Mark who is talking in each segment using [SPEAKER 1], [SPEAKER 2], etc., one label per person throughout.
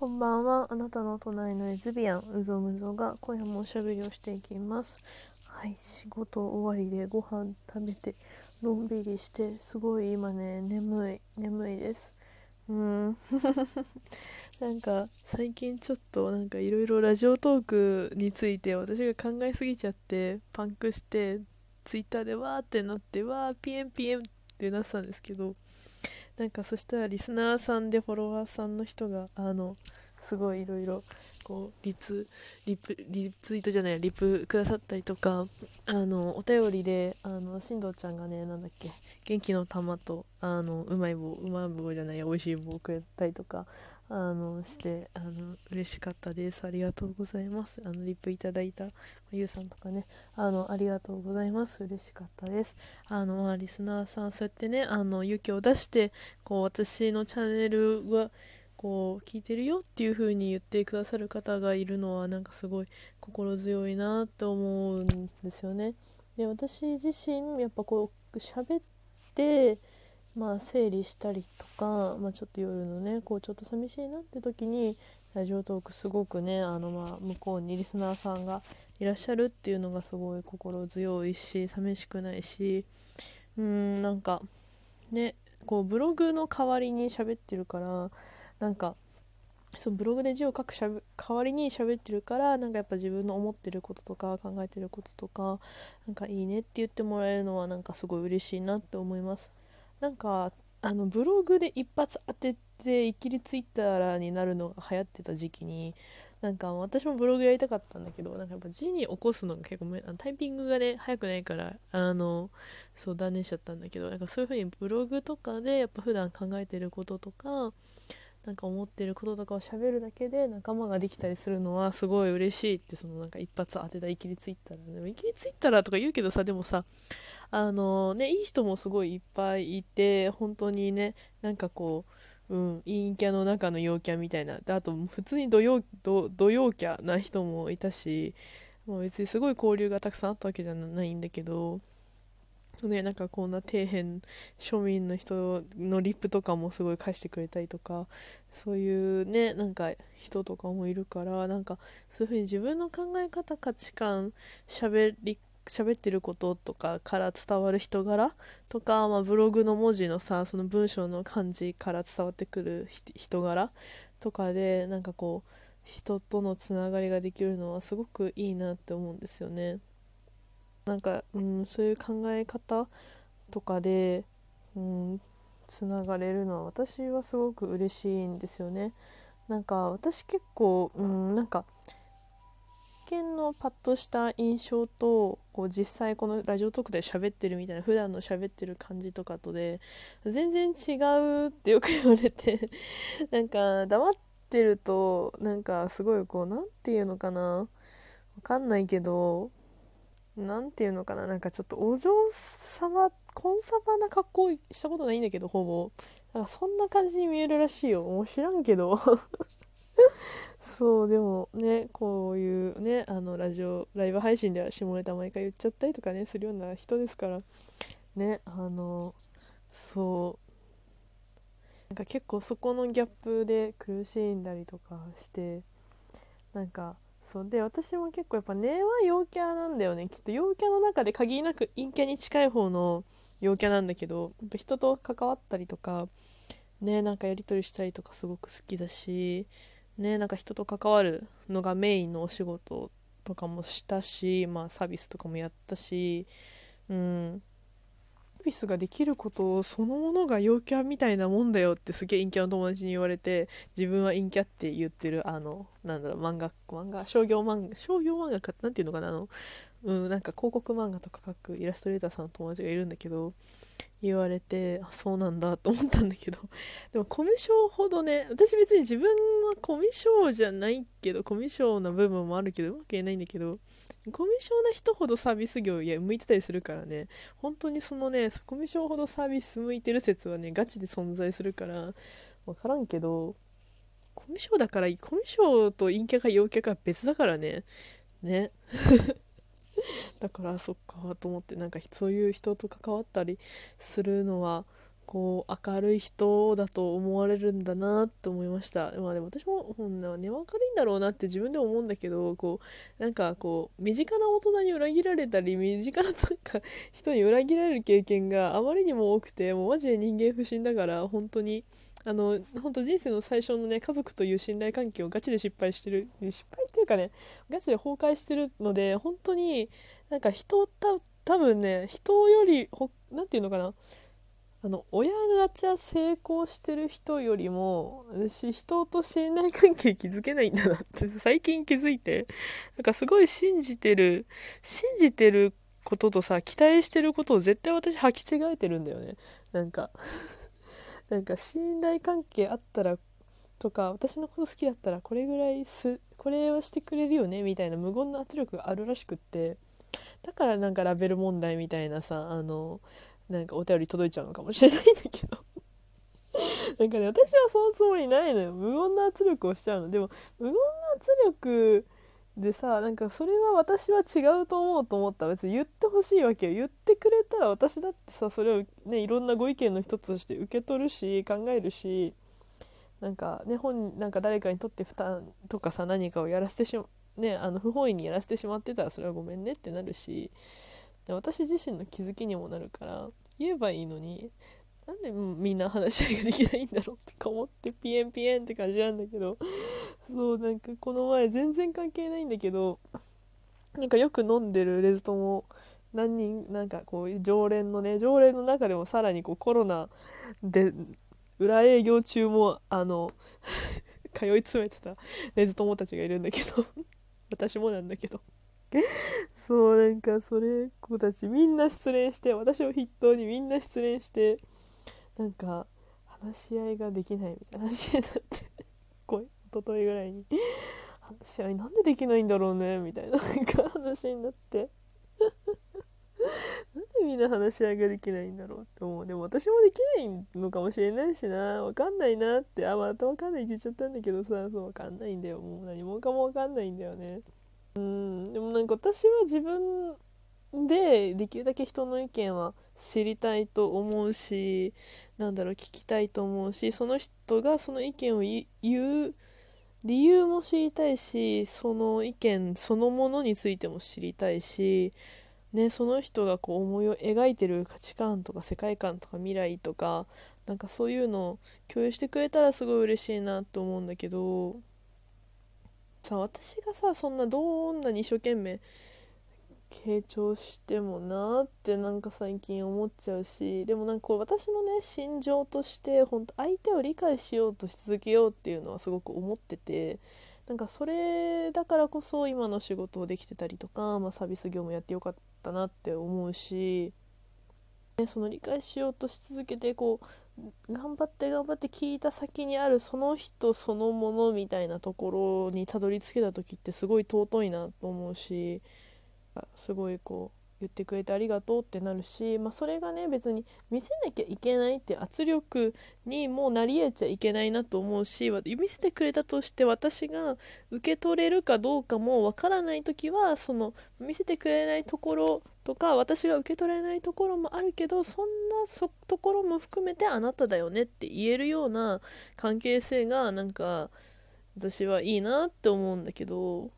[SPEAKER 1] こんばんは。あなたの隣のレズビアン、うぞむぞが今夜もおしゃべりをしていきます。はい、仕事終わりでご飯食べて、のんびりして、すごい今ね、眠い、眠いです。うん。なんか、最近ちょっとなんかいろいろラジオトークについて私が考えすぎちゃって、パンクして、ツイッターでわーってなって、わー、ピエンピエンってなってたんですけど、なんかそしたらリスナーさんでフォロワーさんの人があのすごいいろいろこうリツリプリツイートじゃないリプくださったりとかあのお便りであの進藤ちゃんがねなんだっけ元気の玉とあのうまい棒うまい棒じゃない美味しい棒くれたりとかあのしてあの嬉しかったです。ありがとうございます。あのリプいただいたゆうさんとかね。あのありがとうございます。嬉しかったです。あのまあリスナーさんそうやってねあの勇気を出してこう私のチャンネルはこう聞いてるよっていう風に言ってくださる方がいるのはなんかすごい心強いなって思うんですよね。で私自身やっぱこう喋ってまあ整理したりとか、まあ、ちょっと夜のねこうちょっと寂しいなって時にラジオトークすごくねあのまあ向こうにリスナーさんがいらっしゃるっていうのがすごい心強いし寂しくないしうーんなんかねこうブログの代わりに喋ってるからなんかそうブログで字を書くしゃべ代わりに喋ってるからなんかやっぱ自分の思ってることとか考えてることとかなんかいいねって言ってもらえるのはなんかすごい嬉しいなって思います。なんかあのブログで一発当てていきりツイッターになるのが流行ってた時期になんか私もブログやりたかったんだけどなんかやっぱ字に起こすのが結構めあのタイピングがね早くないからあのそう断念しちゃったんだけどなんかそういうふうにブログとかでやっぱ普段考えてることとかなんか思ってることとかを喋るだけで仲間ができたりするのはすごい嬉しいってそのなんか一発当てたイキリツイッターでもイキリツイッターとか言うけどさでもさあのねいい人もすごいいっぱいいて本当にねなんかこううん陰キャの中の陽キャみたいなであと普通に土曜土土陽キャな人もいたしもう別にすごい交流がたくさんあったわけじゃないんだけどね、なんかこんな底辺庶民の人のリップとかもすごい返してくれたりとかそういうねなんか人とかもいるからなんかそういうふうに自分の考え方価値観しゃべり喋ってることとかから伝わる人柄とか、まあ、ブログの文字のさその文章の感じから伝わってくる人柄とかでなんかこう人とのつながりができるのはすごくいいなって思うんですよね。なんか、うん、そういう考え方とかで、うん、つながれるのは私はすごく嬉しいんですよね。なんか私結構、うん、なんか一見のパッとした印象とこう実際このラジオトークで喋ってるみたいな普段の喋ってる感じとかとで全然違うってよく言われて なんか黙ってるとなんかすごいこう何て言うのかなわかんないけどなんていうのかななんかちょっとお嬢様コンサバな格好したことないんだけどほぼ。なんかそんな感じに見えるらしいよ。もう知らんけど。そうでもねこういうねあのラジオライブ配信では下ネタ毎回言っちゃったりとかねするような人ですから。ねあのそう。なんか結構そこのギャップで苦しんだりとかしてなんかそうで私も結構やっぱ根は陽キャなんだよね。きっと陽キャの中で限りなく陰キャに近い方の陽キャなんだけどやっぱ人と関わったりとかねなんかやり取りしたりとかすごく好きだしねなんか人と関わるのがメインのお仕事とかもしたしまあサービスとかもやったしうん。ピスができることそのものが陽キャみたいなもんだよってすげえ陰キャの友達に言われて自分は陰キャって言ってるあのなんだろう漫画漫画商業漫画商業漫画かなんていうのかなあのうんなんか広告漫画とか描くイラストレーターさんの友達がいるんだけど言われてあそうなんだと思ったんだけど。でもコミュ障ほどね私別に自分はコミュ障じゃないけどコミュ障な部分もあるけどうまく言えないんだけどコミュ障な人ほどサービス業いや向いてたりするからね本当にそのねコミュ障ほどサービス向いてる説はねガチで存在するから分からんけどコミュ障だからコミュ障と陰キャか陽キャか別だからね。ね。だからそっかと思ってなんかそういう人と関わったりするのはこう明るい人だと思われるんだなって思いました。まあでも私もほんな根は軽いんだろうなって自分でも思うんだけどこうなんかこう身近な大人に裏切られたり身近ななんか人に裏切られる経験があまりにも多くてもうマジで人間不信だから本当にあの本当人生の最初のね家族という信頼関係をガチで失敗してる失敗かねガチで崩壊してるので本当になんか人た多分ね人より何て言うのかなあの親ガチャ成功してる人よりも私人と信頼関係築けないんだなって最近気づいてなんかすごい信じてる信じてることとさ期待してることを絶対私履き違えてるんだよね。なんかなんか信頼関係あったらとか私のこと好きだったらこれぐらいすこれはしてくれるよねみたいな無言の圧力があるらしくって。だからなんかラベル問題みたいなさあのなんかお便り届いちゃうのかもしれないんだけど。なんかね私はそのつもりないのよ。無言の圧力をしちゃうの。でも無言の圧力でさなんかそれは私は違うと思うと思った。別に言ってほしいわけよ。言ってくれたら私だってさそれをねいろんなご意見の一つとして受け取るし考えるし。なんかね本なんか誰かにとって負担とかさ何かをやらせてしまねあの不本意にやらせてしまってたらそれはごめんねってなるし私自身の気づきにもなるから言えばいいのになんでみんな話し合いができないんだろうとか思ってピエンピエンって感じなんだけどそうなんかこの前全然関係ないんだけどなんかよく飲んでるレズトも何人なんかこう常連のね常連の中でもさらにこうコロナで裏営業中もあの 通い詰めてたレズ友たちがいるんだけど 私もなんだけど。そうなんかそれ子たちみんな失恋して私を筆頭にみんな失恋してなんか話し合いができないみたいな話になってこ一昨日ぐらいに。話し合いなんでできないんだろうねみたいな話になって。でみんな話し合いができないんだろうって思う。でも私もできないのかもしれないしな。わかんないなって。あまたわかんないって言っちゃったんだけどさ。そうわか。んないんだよもう何もかもわかんないんだよね。うん。でもなんか私は自分でできるだけ人の意見は知りたいと思うしなんだろう聞きたいと思うしその人がその意見を言う理由も知りたいしその意見そのものについても知りたいし、ね、その人がこう思いを描いてる価値観とか世界観とか未来とかなんかそういうのを共有してくれたらすごい嬉しいなと思うんだけどさ私がさそんなどんなに一生懸命傾聴してもなってなんか最近思っちゃうしでもなんかこう私のね心情として本当相手を理解しようとし続けようっていうのはすごく思っててなんかそれだからこそ今の仕事をできてたりとか、まあ、サービス業もやってよかったなって思うし、ね、その理解しようとし続けてこう頑張って頑張って聞いた先にあるその人そのものみたいなところにたどり着けた時ってすごい尊いなと思うし。すごいこう言ってくれてありがとうってなるし、まあ、それがね別に見せなきゃいけないって圧力にもうなり得ちゃいけないなと思うし見せてくれたとして私が受け取れるかどうかもわからない時はその見せてくれないところとか私が受け取れないところもあるけどそんなところも含めてあなただよねって言えるような関係性がなんか私はいいなって思うんだけど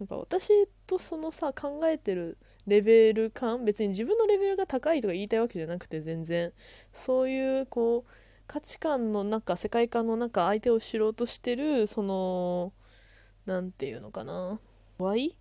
[SPEAKER 1] なんか私とそのさ考えてるレベル感？別に自分のレベルが高いとか言いたいわけじゃなくて全然。そういうこう価値観の中世界観の中相手を知ろうとしてるその何て言うのかな。Y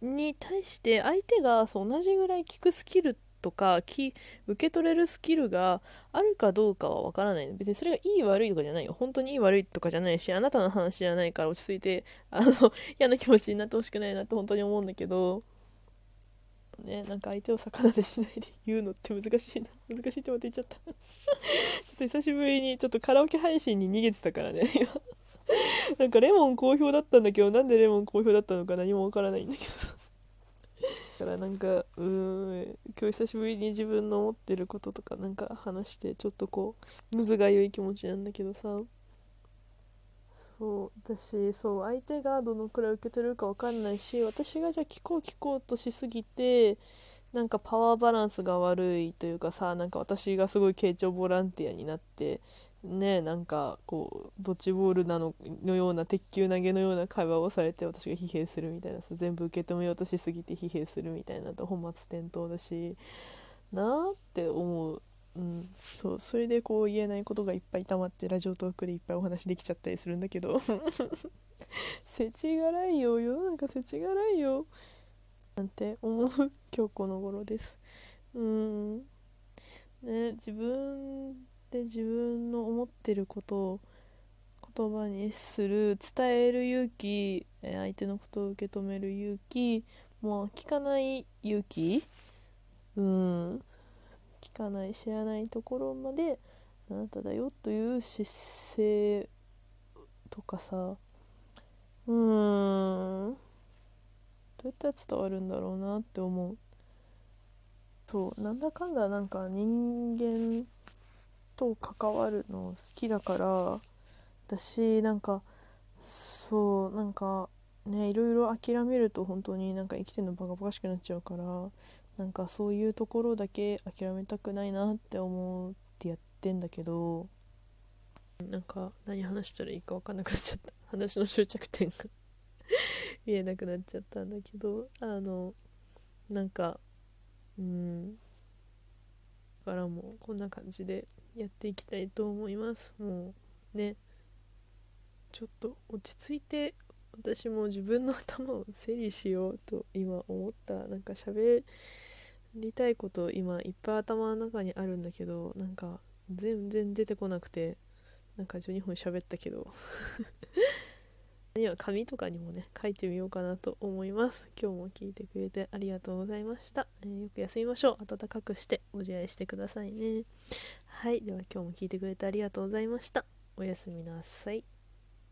[SPEAKER 1] に対して相手がそう同じぐらい聞くスキルとか受け取れるスキルがあるかどうかはわからない。別にそれがいい悪いとかじゃないよ。本当にいい悪いとかじゃないしあなたの話じゃないから落ち着いてあの嫌な気持ちになってほしくないなって本当に思うんだけど。ねなんか相手を魚でしないで言うのって難しいな。難しいってまた言っちゃった。ちょっと久しぶりにちょっとカラオケ配信に逃げてたからね今。なんかレモン好評だったんだけどなんでレモン好評だったのか何もわからないんだけど。だからなんかうーん今日久しぶりに自分の思ってることとかなんか話してちょっとこうむずがゆい気持ちなんだけどさ。そう私そう相手がどのくらい受け取れるか分かんないし私がじゃあ聞こう聞こうとしすぎてなんかパワーバランスが悪いというかさなんか私がすごい傾聴ボランティアになってねなんかこうドッジボールなののような鉄球投げのような会話をされて私が疲弊するみたいなさ全部受け止めようとしすぎて疲弊するみたいなと本末転倒だしなーって思う。うん、そうそれでこう言えないことがいっぱい溜まってラジオトークでいっぱいお話できちゃったりするんだけど。世知辛いよ世の中世知辛いよ。なんて思う今日この頃です。うん。ね自分で自分の思ってることを言葉にする伝える勇気相手のことを受け止める勇気もう聞かない勇気。うん。聞かない知らないところまであなただよという姿勢とかさうーんどうやったら伝わるんだろうなって思う。そうなんだかんだなんか人間と関わるの好きだから私なんかそうなんかねいろいろ諦めると本当になんか生きてるのバカバカしくなっちゃうからなんかそういうところだけ諦めたくないなって思ってやってんだけどなんか何話したらいいか分かんなくなっちゃった。話の終着点が 見えなくなっちゃったんだけどあのなんかうん。からもこんな感じでやっていきたいと思います。もうねちょっと落ち着いて私も自分の頭を整理しようと今思った。なんか喋りたいこと今いっぱい頭の中にあるんだけどなんか全然出てこなくてなんか12分喋ったけど。には紙とかにもね書いてみようかなと思います。今日も聞いてくれてありがとうございました、えー、よく休みましょう。暖かくしてご自愛してくださいね。はい。では今日も聞いてくれてありがとうございました。おやすみなさい。